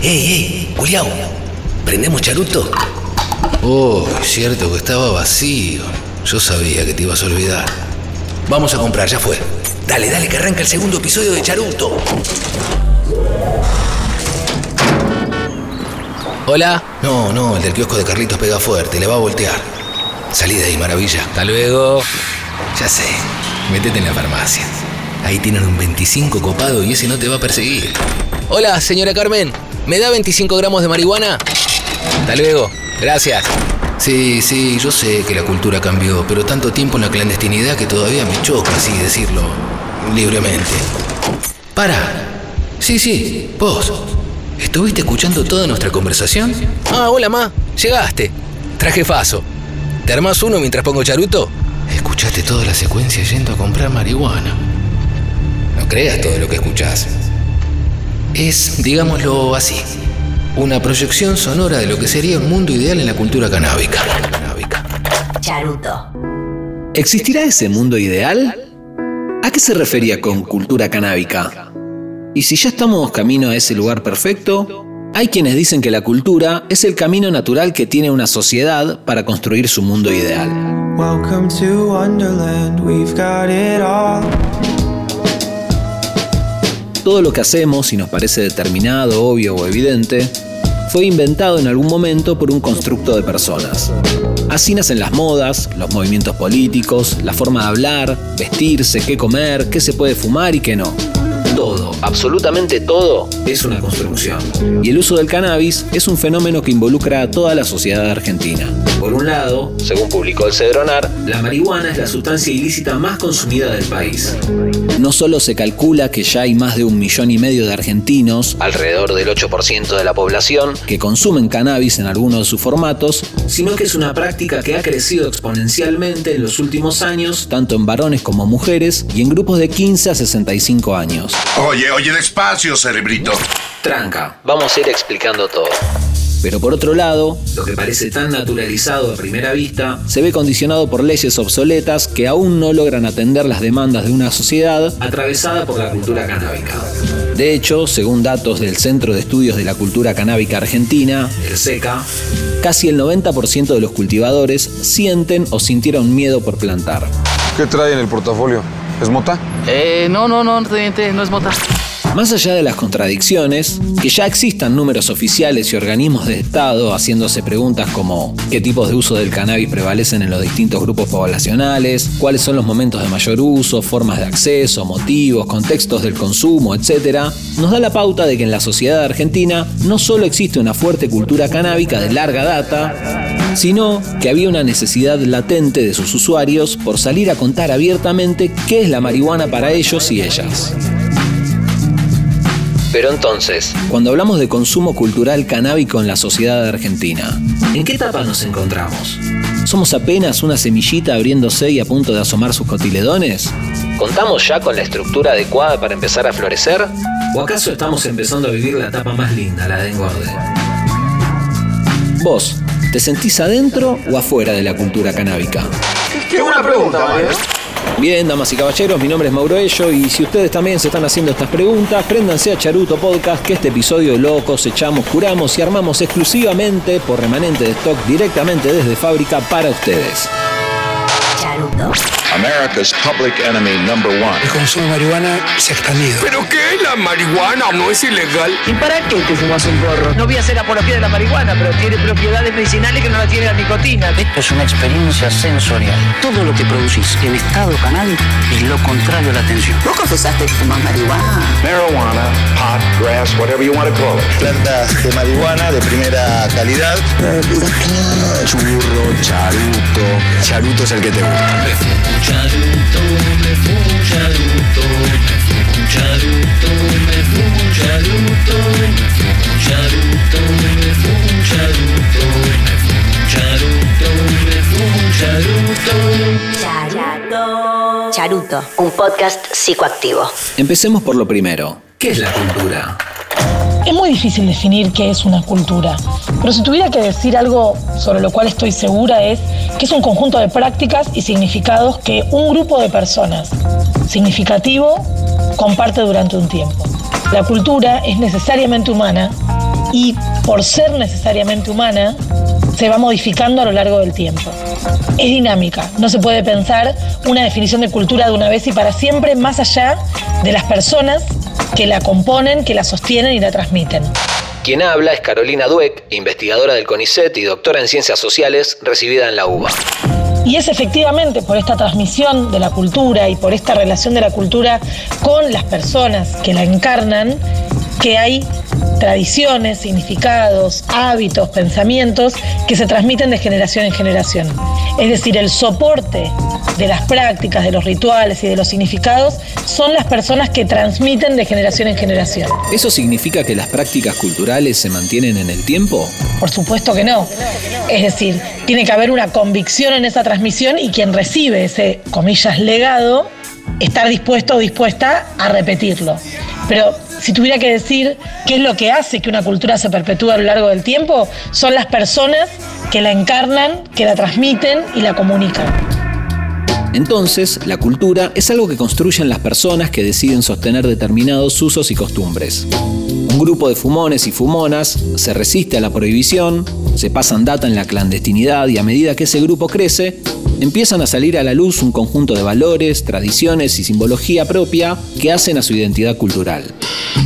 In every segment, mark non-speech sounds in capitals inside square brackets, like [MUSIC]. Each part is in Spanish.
¡Ey, ey! Julián, ¿prendemos charuto? Oh, cierto que estaba vacío. Yo sabía que te ibas a olvidar. Vamos a comprar, ya fue. Dale, dale, que arranca el segundo episodio de Charuto. ¿Hola? No, no, el del kiosco de Carlitos pega fuerte, le va a voltear. Salí de ahí, maravilla. Hasta luego. Ya sé, métete en la farmacia. Ahí tienen un 25 copado y ese no te va a perseguir. Hola, señora Carmen. ¿Me da 25 gramos de marihuana? Hasta luego. Gracias. Sí, sí, yo sé que la cultura cambió, pero tanto tiempo en la clandestinidad que todavía me choca así decirlo libremente. Para. Sí, sí, vos. ¿Estuviste escuchando toda nuestra conversación? Ah, hola, ma. Llegaste. Traje faso. ¿Te armás uno mientras pongo charuto? Escuchaste toda la secuencia yendo a comprar marihuana. No creas todo lo que escuchás. Es, digámoslo así, una proyección sonora de lo que sería un mundo ideal en la cultura canábica. Charuto. ¿Existirá ese mundo ideal? ¿A qué se refería con cultura canábica? Y si ya estamos camino a ese lugar perfecto, hay quienes dicen que la cultura es el camino natural que tiene una sociedad para construir su mundo ideal. Welcome to Wonderland, we've got it all. Todo lo que hacemos, si nos parece determinado, obvio o evidente, fue inventado en algún momento por un constructo de personas. Así nacen las modas, los movimientos políticos, la forma de hablar, vestirse, qué comer, qué se puede fumar y qué no. Absolutamente todo, es una construcción. Y el uso del cannabis es un fenómeno que involucra a toda la sociedad argentina. Por un lado, según publicó el Cedronar, la marihuana es la sustancia ilícita más consumida del país. No solo se calcula que ya hay más de un millón y medio de argentinos, alrededor del 8% de la población, que consumen cannabis en alguno de sus formatos, sino que es una práctica que ha crecido exponencialmente en los últimos años, tanto en varones como mujeres, y en grupos de 15 a 65 años. Oye, oye, despacio, cerebrito. Tranca, vamos a ir explicando todo. Pero por otro lado, lo que parece tan naturalizado a primera vista se ve condicionado por leyes obsoletas que aún no logran atender las demandas de una sociedad atravesada por la cultura canábica. De hecho, según datos del Centro de Estudios de la Cultura Canábica Argentina, el SECA, casi el 90% de los cultivadores sienten o sintieron miedo por plantar. ¿Qué trae en el portafolio? ¿Es mota? Eh, no, no, no, teniente, no es mota. Más allá de las contradicciones, que ya existan números oficiales y organismos de Estado haciéndose preguntas como qué tipos de uso del cannabis prevalecen en los distintos grupos poblacionales, cuáles son los momentos de mayor uso, formas de acceso, motivos, contextos del consumo, etc., nos da la pauta de que en la sociedad argentina no solo existe una fuerte cultura canábica de larga data, sino que había una necesidad latente de sus usuarios por salir a contar abiertamente qué es la marihuana para ellos y ellas. Pero entonces, cuando hablamos de consumo cultural canábico en la sociedad argentina, ¿en qué etapa nos encontramos? ¿Somos apenas una semillita abriéndose y a punto de asomar sus cotiledones? ¿Contamos ya con la estructura adecuada para empezar a florecer? ¿O acaso estamos empezando a vivir la etapa más linda, la de engorde? Vos, ¿te sentís adentro o afuera de la cultura canábica? Qué buena pregunta, Mario. Bien, damas y caballeros, mi nombre es Mauro Ello y si ustedes también se están haciendo estas preguntas, préndanse a Charuto Podcast que este episodio lo cosechamos, curamos y armamos exclusivamente por remanente de stock directamente desde fábrica para ustedes. Charuto. America's public enemy number one. El consumo de marihuana se ha expandido. ¿Pero qué? ¿La marihuana no es ilegal? ¿Y para qué te fumas un porro? No voy a hacer apología de la marihuana, pero tiene propiedades medicinales que no la tiene la nicotina. Esto es una experiencia sensorial. Todo lo que producís en estado canábico es lo contrario a la atención. ¿Vos confesaste que fumas marihuana? Marijuana, pot, grass, whatever you want to call it. plantas de marihuana de primera calidad. Churro, charuto. Charuto es el que te gusta. Charuto, me fumo charuto, me fumo charuto, me fumo charuto, me fumo charuto, me fumo charuto, me fumo charuto, me fumo charuto. Charuto. Charuto, un podcast psicoactivo. Empecemos por lo primero. ¿Qué es la cultura? Es muy difícil definir qué es una cultura, pero si tuviera que decir algo sobre lo cual estoy segura es que es un conjunto de prácticas y significados que un grupo de personas significativo comparte durante un tiempo. La cultura es necesariamente humana y por ser necesariamente humana, se va modificando a lo largo del tiempo. Es dinámica, no se puede pensar una definición de cultura de una vez y para siempre más allá de las personas que la componen, que la sostienen y la transmiten. Quien habla es Carolina Dueck, investigadora del CONICET y doctora en Ciencias Sociales, recibida en la UBA. Y es efectivamente por esta transmisión de la cultura y por esta relación de la cultura con las personas que la encarnan que hay tradiciones, significados, hábitos, pensamientos que se transmiten de generación en generación. Es decir, el soporte de las prácticas, de los rituales y de los significados son las personas que transmiten de generación en generación. ¿Eso significa que las prácticas culturales se mantienen en el tiempo? Por supuesto que no. Es decir, tiene que haber una convicción en esa transmisión y quien recibe ese, comillas, legado, estar dispuesto o dispuesta a repetirlo. Pero si tuviera que decir qué es lo que hace que una cultura se perpetúe a lo largo del tiempo, son las personas que la encarnan, que la transmiten y la comunican. Entonces, la cultura es algo que construyen las personas que deciden sostener determinados usos y costumbres. Un grupo de fumones y fumonas se resiste a la prohibición, se pasan data en la clandestinidad y a medida que ese grupo crece, empiezan a salir a la luz un conjunto de valores, tradiciones y simbología propia que hacen a su identidad cultural.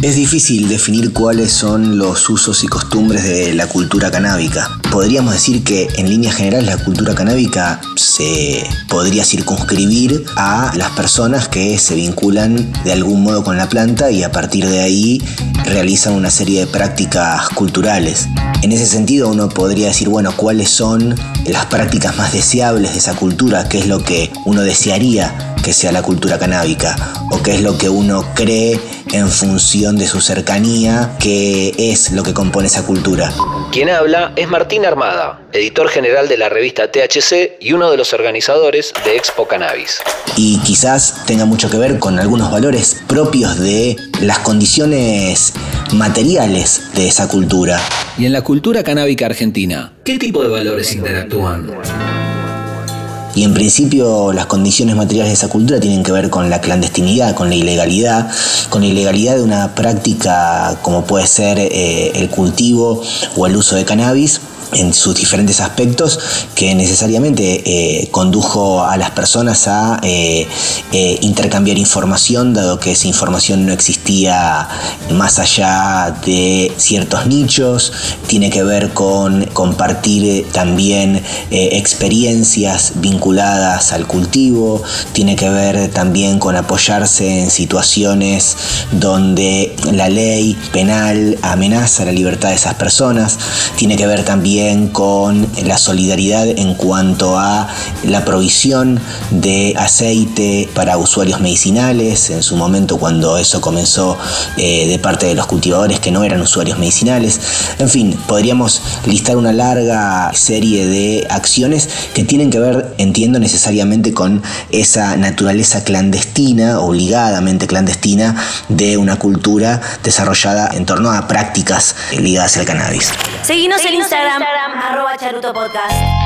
Es difícil definir cuáles son los usos y costumbres de la cultura canábica. Podríamos decir que en línea general la cultura canábica se podría circunscribir a las personas que se vinculan de algún modo con la planta y a partir de ahí realizan una serie de prácticas culturales. En ese sentido uno podría decir, bueno, cuáles son las prácticas más deseables de esa cultura, qué es lo que uno desearía que sea la cultura canábica o qué es lo que uno cree en función de su cercanía, qué es lo que compone esa cultura. Quien habla es Martín Armada, editor general de la revista THC y uno de los organizadores de Expo Cannabis. Y quizás tenga mucho que ver con algunos valores propios de las condiciones materiales de esa cultura. Y en la cultura canábica argentina, ¿qué tipo de valores interactúan? Y en principio las condiciones materiales de esa cultura tienen que ver con la clandestinidad, con la ilegalidad, con la ilegalidad de una práctica como puede ser eh, el cultivo o el uso de cannabis en sus diferentes aspectos que necesariamente eh, condujo a las personas a eh, eh, intercambiar información dado que esa información no existía más allá de ciertos nichos. Tiene que ver con compartir también experiencias vinculadas al cultivo. Tiene que ver también con apoyarse en situaciones donde la ley penal amenaza la libertad de esas personas. Tiene que ver también con la solidaridad en cuanto a la provisión de aceite para usuarios medicinales, en su momento cuando eso comenzó eh, de parte de los cultivadores que no eran usuarios medicinales. En fin, podríamos listar una larga serie de acciones que tienen que ver, entiendo, necesariamente con esa naturaleza clandestina, obligadamente clandestina, de una cultura desarrollada en torno a prácticas ligadas al cannabis. Seguimos en Instagram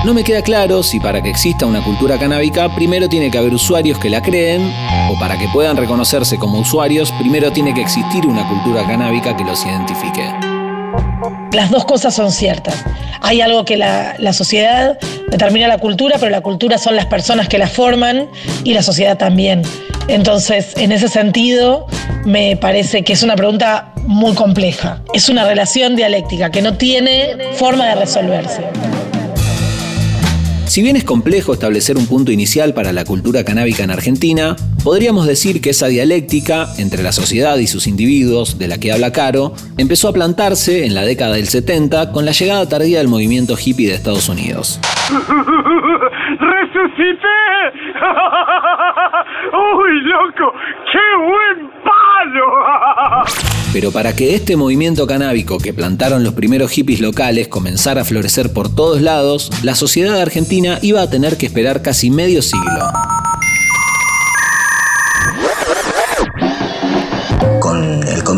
no me queda claro si para que exista una cultura canábica primero tiene que haber usuarios que la creen o para que puedan reconocerse como usuarios primero tiene que existir una cultura canábica que los identifique. Las dos cosas son ciertas. Hay algo que la, la, sociedad determina la cultura, pero la cultura son las personas que la forman y la sociedad también. Entonces, en ese sentido, me parece que es una pregunta muy compleja. Es una relación dialéctica que no tiene forma de resolverse. Si bien es complejo establecer un punto inicial para la cultura canábica en Argentina, podríamos decir que esa dialéctica entre la sociedad y sus individuos, de la que habla Caro, empezó a plantarse en la década del 70 con la llegada tardía del movimiento hippie de Estados Unidos. [LAUGHS] ¡Resucité! [LAUGHS] ¡Uy, loco! ¡Qué buen palo! [LAUGHS] Pero para que este movimiento canábico que plantaron los primeros hippies locales comenzara a florecer por todos lados, la sociedad argentina iba a tener que esperar casi medio siglo.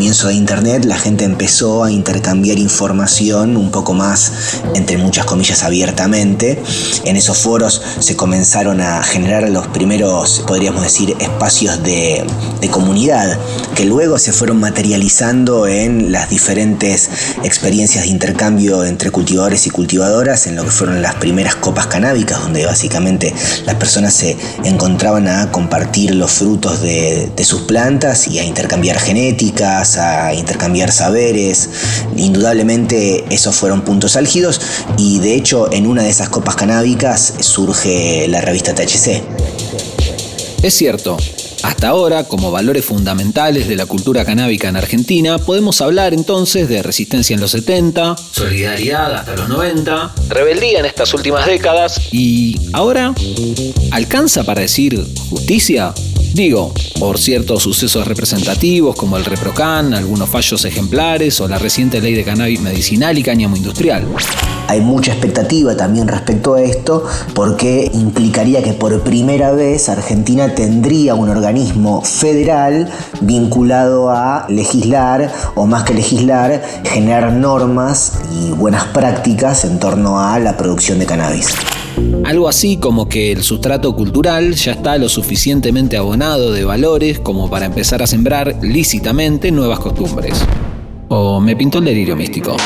Comienzo de Internet la gente empezó a intercambiar información un poco más, entre muchas comillas, abiertamente. En esos foros se comenzaron a generar los primeros, podríamos decir, espacios de, de comunidad que luego se fueron materializando en las diferentes experiencias de intercambio entre cultivadores y cultivadoras, en lo que fueron las primeras copas canábicas, donde básicamente las personas se encontraban a compartir los frutos de, de sus plantas y a intercambiar genéticas, intercambiar saberes. Indudablemente esos fueron puntos álgidos y de hecho en una de esas copas canábicas surge la revista THC. Es cierto, hasta ahora, como valores fundamentales de la cultura canábica en Argentina, podemos hablar entonces de resistencia en los 70, solidaridad hasta los 90, rebeldía en estas últimas décadas y ahora, ¿alcanza para decir justicia? Digo, por ciertos sucesos representativos como el ReproCan, algunos fallos ejemplares o la reciente ley de cannabis medicinal y cáñamo industrial. Hay mucha expectativa también respecto a esto porque implicaría que por primera vez Argentina tendría un organismo federal vinculado a legislar o más que legislar, generar normas y buenas prácticas en torno a la producción de cannabis. Algo así como que el sustrato cultural ya está lo suficientemente abonado de valores como para empezar a sembrar lícitamente nuevas costumbres. ¿O me pintó el delirio místico?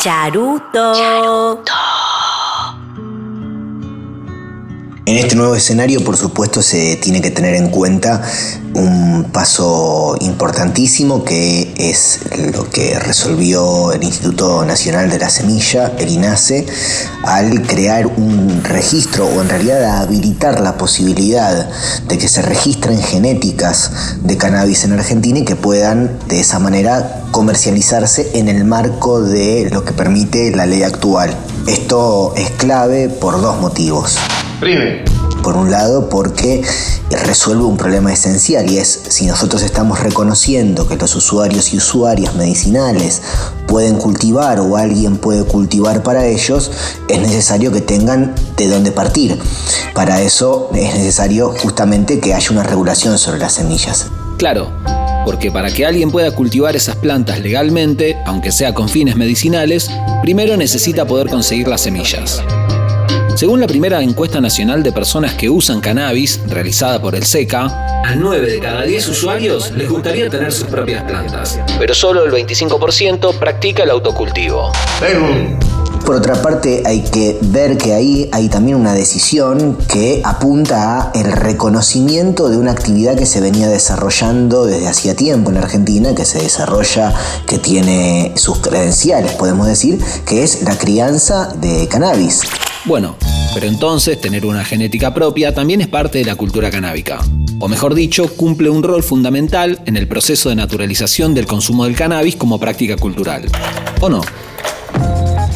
Charuto. Charuto. En este nuevo escenario, por supuesto, se tiene que tener en cuenta un paso importantísimo que es lo que resolvió el Instituto Nacional de la Semilla, el INASE, al crear un registro o en realidad habilitar la posibilidad de que se registren genéticas de cannabis en Argentina y que puedan de esa manera comercializarse en el marco de lo que permite la ley actual. Esto es clave por dos motivos. Por un lado, porque resuelve un problema esencial y es si nosotros estamos reconociendo que los usuarios y usuarias medicinales pueden cultivar o alguien puede cultivar para ellos, es necesario que tengan de dónde partir. Para eso es necesario justamente que haya una regulación sobre las semillas. Claro, porque para que alguien pueda cultivar esas plantas legalmente, aunque sea con fines medicinales, primero necesita poder conseguir las semillas. Según la primera encuesta nacional de personas que usan cannabis, realizada por el SECA, a 9 de cada 10 usuarios les gustaría tener sus propias plantas, pero solo el 25% practica el autocultivo. Por otra parte, hay que ver que ahí hay también una decisión que apunta a el reconocimiento de una actividad que se venía desarrollando desde hacía tiempo en Argentina, que se desarrolla, que tiene sus credenciales, podemos decir, que es la crianza de cannabis. Bueno, pero entonces tener una genética propia también es parte de la cultura canábica. O mejor dicho, cumple un rol fundamental en el proceso de naturalización del consumo del cannabis como práctica cultural. ¿O no?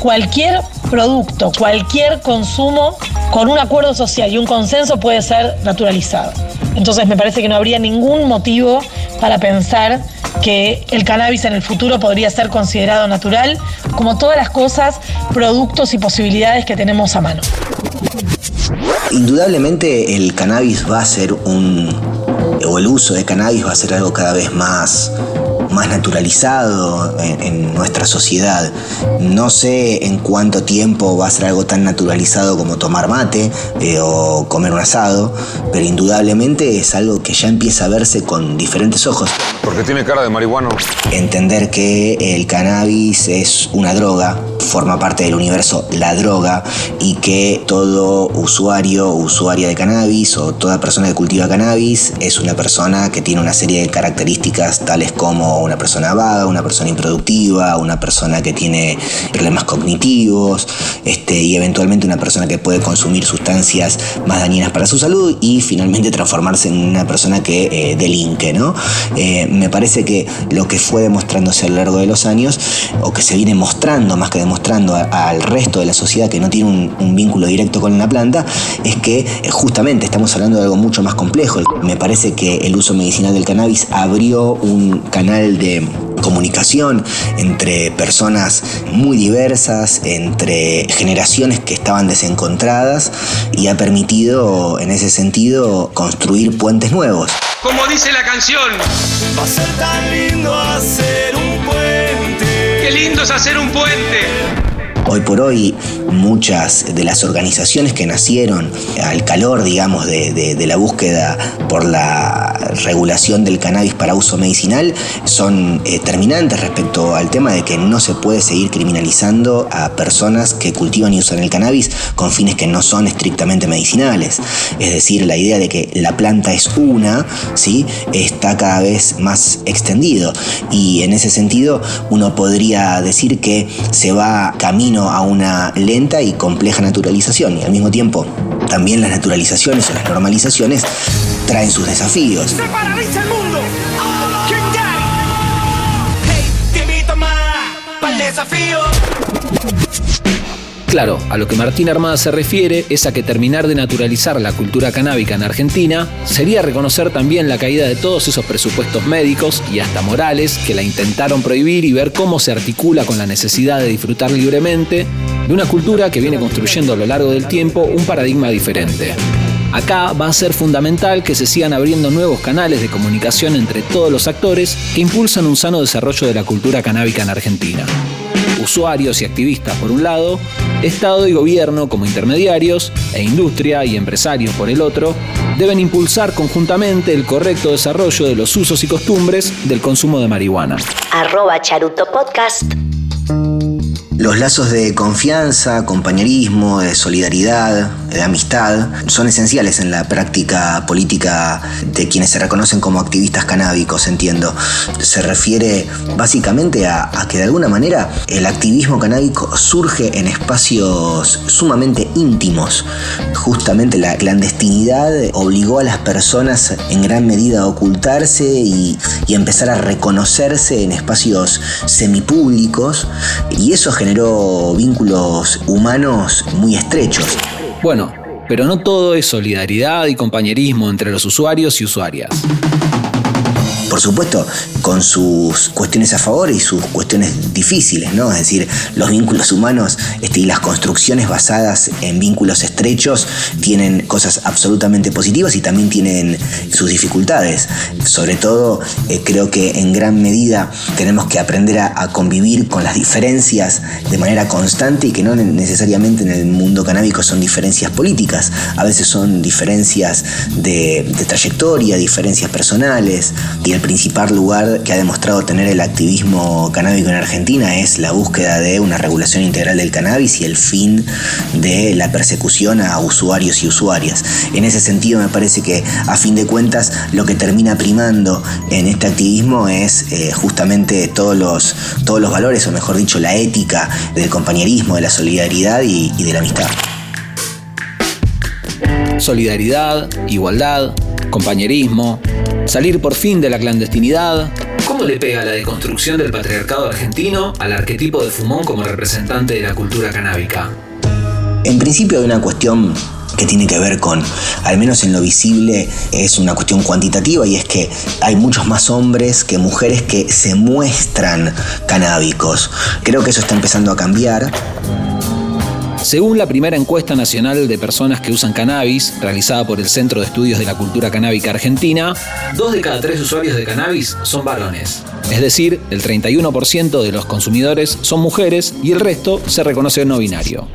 Cualquier producto, cualquier consumo con un acuerdo social y un consenso puede ser naturalizado. Entonces me parece que no habría ningún motivo para pensar que el cannabis en el futuro podría ser considerado natural, como todas las cosas, productos y posibilidades que tenemos a mano. Indudablemente el cannabis va a ser un, o el uso de cannabis va a ser algo cada vez más más naturalizado en, nuestra sociedad. No sé en cuánto tiempo va a ser algo tan naturalizado como tomar mate eh, o comer un asado, pero indudablemente es algo que ya empieza a verse con diferentes ojos. Porque tiene cara de marihuano. Entender que el cannabis es una droga, forma parte del universo la droga y que todo usuario o usuaria de cannabis o toda persona que cultiva cannabis es una persona que tiene una serie de características tales como una persona vaga, una persona improductiva, una persona que tiene problemas cognitivos este, y eventualmente una persona que puede consumir sustancias más dañinas para su salud y finalmente transformarse en una persona que eh, delinque. ¿no? Eh, me parece que lo que fue demostrándose a lo largo de los años o que se viene mostrando más que demostrando al resto de la sociedad que no tiene un, vínculo directo con la planta es que eh, justamente estamos hablando de algo mucho más complejo. Me parece que el uso medicinal del cannabis abrió un canal de comunicación entre personas muy diversas, entre generaciones que estaban desencontradas y ha permitido en ese sentido construir puentes nuevos. Como dice la canción, va a ser tan lindo hacer un puente. Qué lindo es hacer un puente. Hoy por hoy muchas de las organizaciones que nacieron al calor, digamos, de, la búsqueda por la regulación del cannabis para uso medicinal son eh, terminantes respecto al tema de que no se puede seguir criminalizando a personas que cultivan y usan el cannabis con fines que no son estrictamente medicinales. Es decir, la idea de que la planta es una, ¿sí? está cada vez más extendido. Y en ese sentido uno podría decir que se va camino a una lenta y compleja naturalización y al mismo tiempo también las naturalizaciones o las normalizaciones traen sus desafíos. ¡Se el mundo! Hey. Claro, a lo que Martín Armada se refiere es a que terminar de naturalizar la cultura canábica en Argentina sería reconocer también la caída de todos esos presupuestos médicos y hasta morales que la intentaron prohibir y ver cómo se articula con la necesidad de disfrutar libremente de una cultura que viene construyendo a lo largo del tiempo un paradigma diferente. Acá va a ser fundamental que se sigan abriendo nuevos canales de comunicación entre todos los actores que impulsan un sano desarrollo de la cultura canábica en Argentina usuarios y activistas por un lado, Estado y gobierno como intermediarios, e industria y empresarios por el otro, deben impulsar conjuntamente el correcto desarrollo de los usos y costumbres del consumo de marihuana. Arroba Charuto Podcast los lazos de confianza, compañerismo, de solidaridad, de amistad, son esenciales en la práctica política de quienes se reconocen como activistas canábicos, entiendo. Se refiere básicamente a, que de alguna manera el activismo canábico surge en espacios sumamente íntimos. Justamente la clandestinidad obligó a las personas en gran medida a ocultarse y, y empezar a reconocerse en espacios semipúblicos y eso generó vínculos humanos muy estrechos. Bueno, pero no todo es solidaridad y compañerismo entre los usuarios y usuarias por supuesto, con sus cuestiones a favor y sus cuestiones difíciles, ¿no? Es decir, los vínculos humanos este, y las construcciones basadas en vínculos estrechos tienen cosas absolutamente positivas y también tienen sus dificultades. Sobre todo, eh, creo que en gran medida tenemos que aprender a, convivir con las diferencias de manera constante y que no necesariamente en el mundo canábico son diferencias políticas, a veces son diferencias de, de trayectoria, diferencias personales y el principal lugar que ha demostrado tener el activismo canábico en Argentina es la búsqueda de una regulación integral del cannabis y el fin de la persecución a usuarios y usuarias. En ese sentido me parece que a fin de cuentas lo que termina primando en este activismo es eh, justamente todos los, todos los valores, o mejor dicho, la ética del compañerismo, de la solidaridad y de la amistad. Solidaridad, igualdad, compañerismo, salir por fin de la clandestinidad. ¿Cómo le pega la deconstrucción del patriarcado argentino al arquetipo de Fumón como representante de la cultura canábica? En principio hay una cuestión que tiene que ver con, al menos en lo visible, es una cuestión cuantitativa y es que hay muchos más hombres que mujeres que se muestran canábicos. Creo que eso está empezando a cambiar. Según la primera encuesta nacional de personas que usan cannabis, realizada por el Centro de Estudios de la Cultura Canábica Argentina, dos de cada tres usuarios de cannabis son varones. Es decir, el 31% de los consumidores son mujeres y el resto se reconoce no binario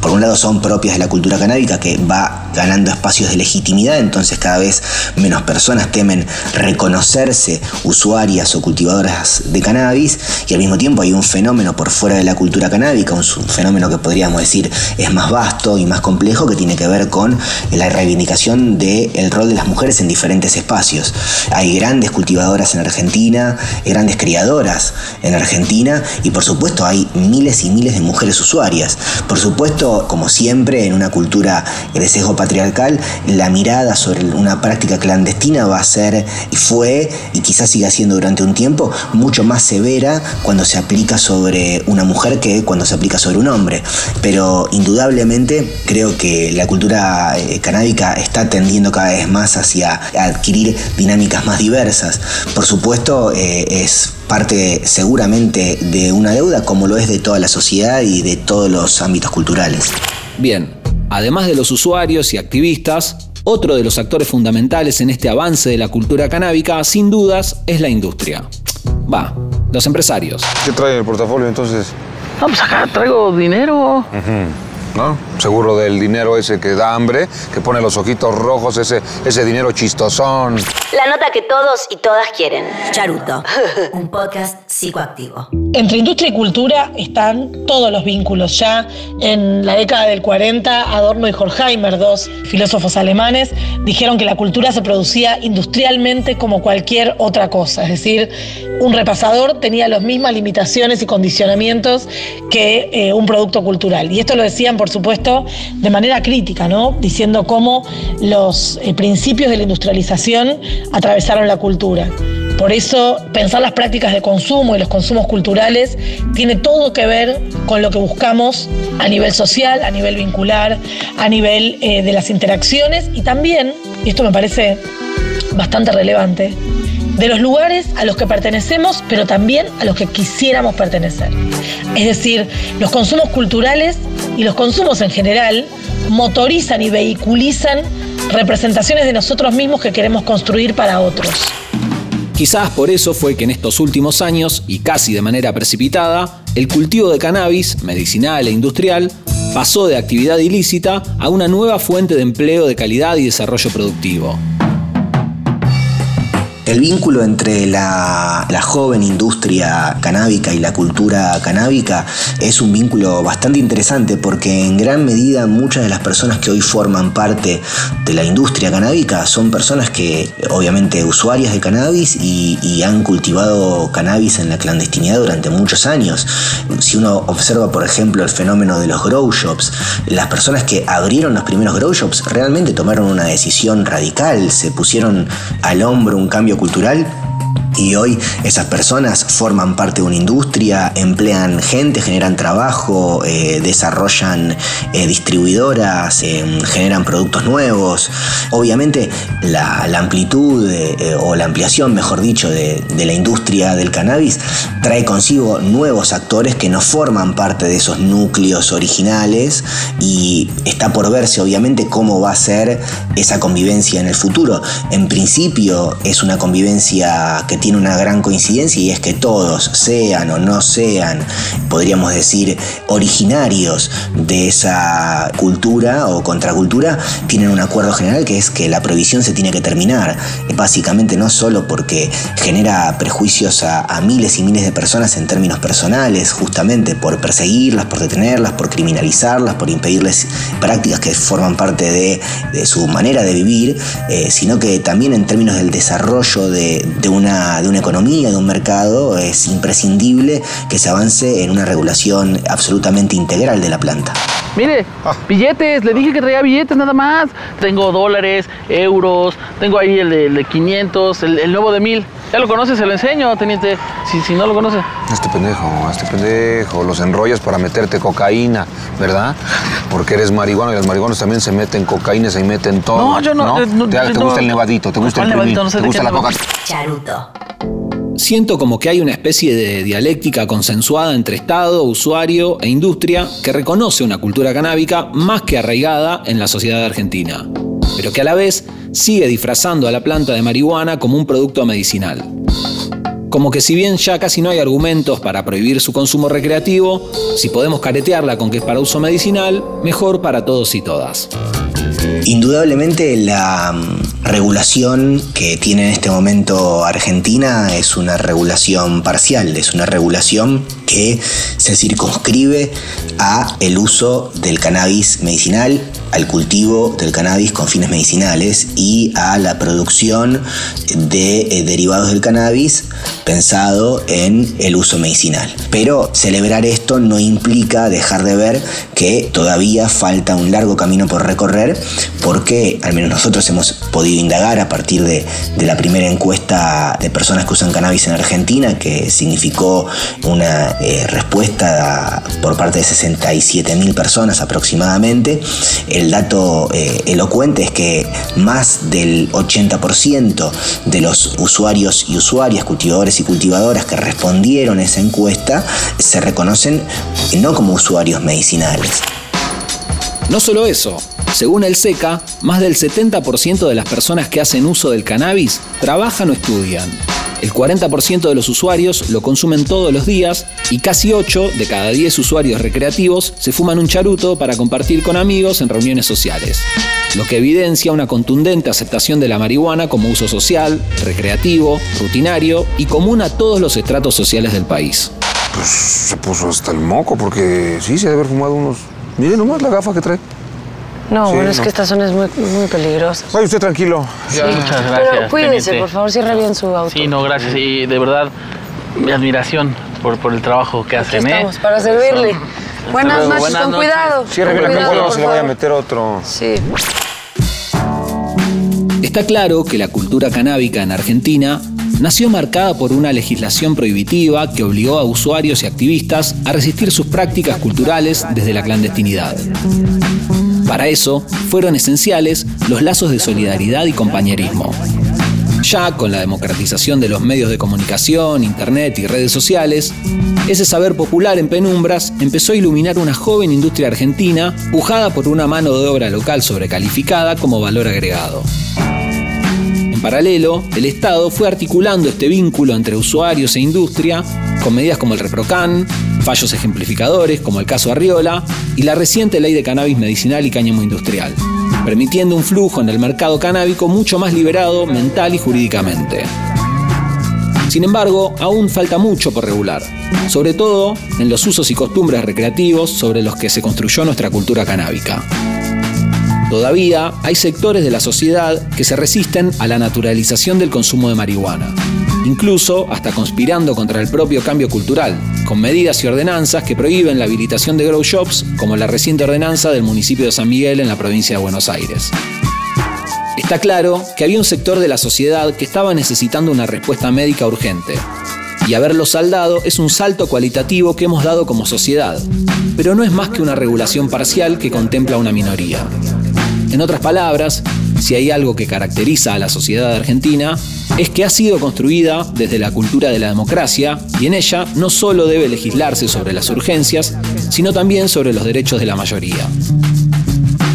por un lado son propias de la cultura canábica que va ganando espacios de legitimidad, entonces cada vez menos personas temen reconocerse usuarias o cultivadoras de cannabis y al mismo tiempo hay un fenómeno por fuera de la cultura canábica, un fenómeno que podríamos decir es más vasto y más complejo que tiene que ver con la reivindicación del rol de las mujeres en diferentes espacios. Hay grandes cultivadoras en Argentina, grandes criadoras en Argentina y por supuesto hay miles y miles de mujeres usuarias. Por supuesto Como siempre, en una cultura de sesgo patriarcal, la mirada sobre una práctica clandestina va a ser, y fue, y quizás siga siendo durante un tiempo, mucho más severa cuando se aplica sobre una mujer que cuando se aplica sobre un hombre. Pero, indudablemente, creo que la cultura eh, canábica está tendiendo cada vez más hacia adquirir dinámicas más diversas. Por supuesto, eh, es parte seguramente de una deuda como lo es de toda la sociedad y de todos los ámbitos culturales. Bien, además de los usuarios y activistas, otro de los actores fundamentales en este avance de la cultura canábica, sin dudas, es la industria. Va, los empresarios. ¿Qué trae en el portafolio entonces? No, pues acá traigo dinero. ¿no? Seguro del dinero ese que da hambre, que pone los ojitos rojos, ese, ese dinero chistosón. La nota que todos y todas quieren. Charuto, [LAUGHS] un podcast psicoactivo. Entre industria y cultura están todos los vínculos. Ya en la década del 40, Adorno y Horkheimer, dos filósofos alemanes, dijeron que la cultura se producía industrialmente como cualquier otra cosa. Es decir, un repasador tenía las mismas limitaciones y condicionamientos que eh, un producto cultural. Y esto lo decían, por supuesto, de manera crítica, ¿no? Diciendo cómo los eh, principios de la industrialización atravesaron la cultura. Por eso pensar las prácticas de consumo y los consumos culturales tiene todo que ver con lo que buscamos a nivel social, a nivel vincular, a nivel eh, de las interacciones y también, y esto me parece bastante relevante, de los lugares a los que pertenecemos, pero también a los que quisiéramos pertenecer. Es decir, los consumos culturales y los consumos en general motorizan y vehiculizan representaciones de nosotros mismos que queremos construir para otros. Quizás por eso fue que en estos últimos años, y casi de manera precipitada, el cultivo de cannabis, medicinal e industrial, pasó de actividad ilícita a una nueva fuente de empleo de calidad y desarrollo productivo. El vínculo entre la, joven industria canábica y la cultura canábica es un vínculo bastante interesante porque en gran medida muchas de las personas que hoy forman parte de la industria canábica son personas que obviamente usuarias de cannabis y, y han cultivado cannabis en la clandestinidad durante muchos años. Si uno observa por ejemplo el fenómeno de los grow shops, las personas que abrieron los primeros grow shops realmente tomaron una decisión radical, se pusieron al hombro un cambio cultural y hoy esas personas forman parte de una industria, emplean gente, generan trabajo, eh, desarrollan eh, distribuidoras, eh, generan productos nuevos. Obviamente la, amplitud o la ampliación, mejor dicho, de, de, la industria del cannabis trae consigo nuevos actores que no forman parte de esos núcleos originales y está por verse obviamente cómo va a ser esa convivencia en el futuro. En principio es una convivencia que tiene una gran coincidencia y es que todos, sean o no sean, podríamos decir, originarios de esa cultura o contracultura, tienen un acuerdo general que es que la prohibición se tiene que terminar. Básicamente no solo porque genera prejuicios a, miles y miles de personas en términos personales, justamente por perseguirlas, por detenerlas, por criminalizarlas, por impedirles prácticas que forman parte de, su manera de vivir, eh, sino que también en términos del desarrollo de, de una de una economía, de un mercado, es imprescindible que se avance en una regulación absolutamente integral de la planta. Mire, billetes, le dije que traía billetes nada más. Tengo dólares, euros, tengo ahí el de, el de 500, el, el, nuevo de 1000. Ya lo conoces, se lo enseño, teniente, si, si no lo conoce. Este pendejo, este pendejo, los enrollas para meterte cocaína, ¿verdad? Porque eres marihuano y los marihuanos también se meten cocaína, se meten todo. No, yo no. ¿no? eh, no, ¿Te, yo te no. gusta el nevadito? ¿Te gusta el ¿Cuál nevadito? primín? No sé ¿Te de gusta qué la me coca? Charuto. Siento como que hay una especie de dialéctica consensuada entre Estado, usuario e industria que reconoce una cultura canábica más que arraigada en la sociedad argentina, pero que a la vez sigue disfrazando a la planta de marihuana como un producto medicinal. Como que si bien ya casi no hay argumentos para prohibir su consumo recreativo, si podemos caretearla con que es para uso medicinal, mejor para todos y todas. Indudablemente la regulación que tiene en este momento Argentina es una regulación parcial, es una regulación que se circunscribe a el uso del cannabis medicinal, al cultivo del cannabis con fines medicinales y a la producción de eh, derivados del cannabis pensado en el uso medicinal. Pero celebrar esto no implica dejar de ver que todavía falta un largo camino por recorrer porque al menos nosotros hemos podido indagar a partir de, de la primera encuesta de personas que usan cannabis en Argentina que significó una eh, respuesta por parte de 67 mil personas aproximadamente. El dato eh, elocuente es que más del 80% de los usuarios y usuarias, cultivadores y cultivadoras que respondieron a esa encuesta se reconocen no como usuarios medicinales. No solo eso, según el SECA, más del 70% de las personas que hacen uso del cannabis trabajan o estudian. El 40% de los usuarios lo consumen todos los días y casi 8 de cada 10 usuarios recreativos se fuman un charuto para compartir con amigos en reuniones sociales, lo que evidencia una contundente aceptación de la marihuana como uso social, recreativo, rutinario y común a todos los estratos sociales del país. Pues se puso hasta el moco porque sí, se debe haber fumado unos... Miren nomás la gafa que trae. No, Sí, bueno, es no. que esta zona es muy, muy peligrosa. Vaya usted tranquilo. Ya, muchas Pero gracias. cuídese, teniente. por favor, cierre bien su auto. Sí, no, gracias. Y de verdad, mi admiración por, por el trabajo que Aquí hacen, ¿eh? estamos, para servirle. Buenas noches, buenas con noches. cuidado. Cierre bien la no se le vaya a meter otro. Sí. Está claro que la cultura canábica en Argentina nació marcada por una legislación prohibitiva que obligó a usuarios y activistas a resistir sus prácticas culturales desde la clandestinidad. Para eso fueron esenciales los lazos de solidaridad y compañerismo. Ya con la democratización de los medios de comunicación, internet y redes sociales, ese saber popular en penumbras empezó a iluminar una joven industria argentina pujada por una mano de obra local sobrecalificada como valor agregado. En paralelo, el Estado fue articulando este vínculo entre usuarios e industria con medidas como el ReproCan, fallos ejemplificadores como el caso Arriola y la reciente ley de cannabis medicinal y cáñamo industrial, permitiendo un flujo en el mercado canábico mucho más liberado mental y jurídicamente. Sin embargo, aún falta mucho por regular, sobre todo en los usos y costumbres recreativos sobre los que se construyó nuestra cultura canábica. Todavía hay sectores de la sociedad que se resisten a la naturalización del consumo de marihuana, incluso hasta conspirando contra el propio cambio cultural, con medidas y ordenanzas que prohíben la habilitación de grow shops, como la reciente ordenanza del municipio de San Miguel en la provincia de Buenos Aires. Está claro que había un sector de la sociedad que estaba necesitando una respuesta médica urgente. Y haberlo saldado es un salto cualitativo que hemos dado como sociedad, pero no es más que una regulación parcial que contempla una minoría. En otras palabras, si hay algo que caracteriza a la sociedad argentina, es que ha sido construida desde la cultura de la democracia y en ella no solo debe legislarse sobre las urgencias, sino también sobre los derechos de la mayoría.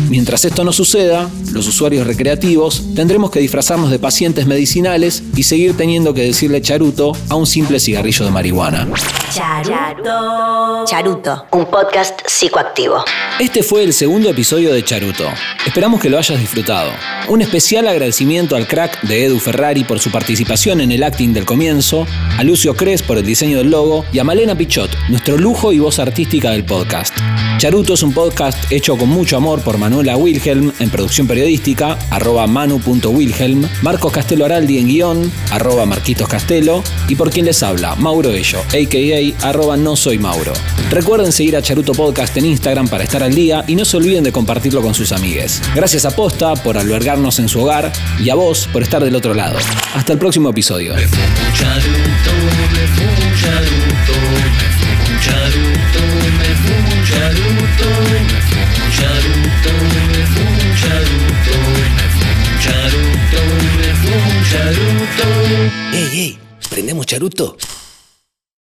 Mientras esto no suceda, los usuarios recreativos tendremos que disfrazarnos de pacientes medicinales y seguir teniendo que decirle charuto a un simple cigarrillo de marihuana. Charuto. Charuto, un podcast psicoactivo. Este fue el segundo episodio de Charuto. Esperamos que lo hayas disfrutado. Un especial agradecimiento al crack de Edu Ferrari por su participación en el acting del comienzo, a Lucio Cres por el diseño del logo y a Malena Pichot, nuestro lujo y voz artística del podcast. Charuto es un podcast hecho con mucho amor por Manuela Wilhelm en producción periodística, arroba manu.wilhelm, Marcos Castelo Araldi en guion, arroba Marquitos Castelo, y por quien les habla, Mauro Ello, a.k.a. arroba no soy Mauro. Recuerden seguir a Charuto Podcast en Instagram para estar al día y no se olviden de compartirlo con sus amigues. Gracias a Posta por albergarnos en su hogar y a vos por estar del otro lado. Hasta el próximo episodio. ¡Ey, ey! ¿Prendemos charuto?